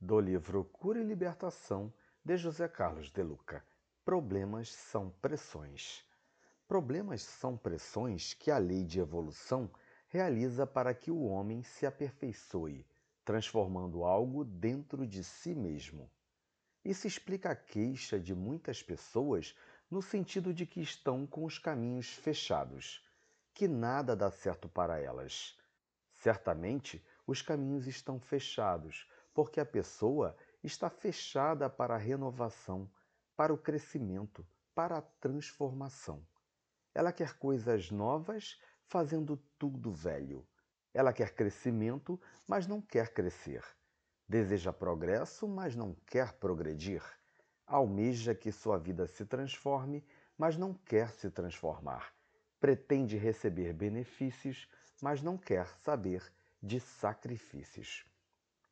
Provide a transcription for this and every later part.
do livro Cura e Libertação de José Carlos de Luca. Problemas são pressões. Problemas são pressões que a lei de evolução realiza para que o homem se aperfeiçoe, transformando algo dentro de si mesmo. Isso explica a queixa de muitas pessoas no sentido de que estão com os caminhos fechados, que nada dá certo para elas. Certamente, os caminhos estão fechados porque a pessoa está fechada para a renovação, para o crescimento, para a transformação. Ela quer coisas novas, fazendo tudo velho. Ela quer crescimento, mas não quer crescer. Deseja progresso, mas não quer progredir. Almeja que sua vida se transforme, mas não quer se transformar. Pretende receber benefícios, mas não quer saber de sacrifícios.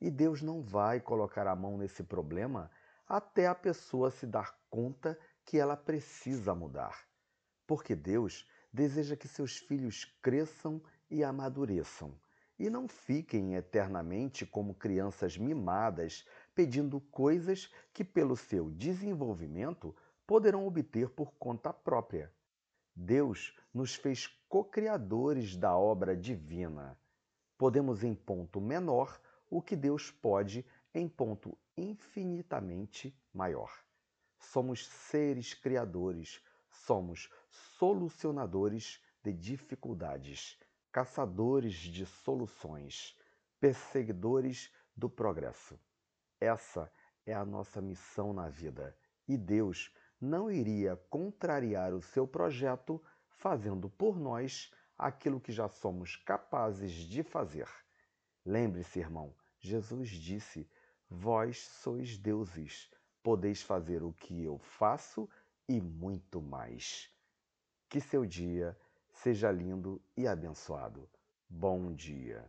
E Deus não vai colocar a mão nesse problema até a pessoa se dar conta que ela precisa mudar. Porque Deus deseja que seus filhos cresçam e amadureçam e não fiquem eternamente como crianças mimadas pedindo coisas que, pelo seu desenvolvimento, poderão obter por conta própria. Deus nos fez co-criadores da obra divina. Podemos, em ponto menor, o que Deus pode em ponto infinitamente maior. Somos seres criadores, somos solucionadores de dificuldades, caçadores de soluções, perseguidores do progresso. Essa é a nossa missão na vida e Deus não iria contrariar o seu projeto fazendo por nós aquilo que já somos capazes de fazer. Lembre-se, irmão, Jesus disse: Vós sois deuses, podeis fazer o que eu faço e muito mais. Que seu dia seja lindo e abençoado. Bom dia.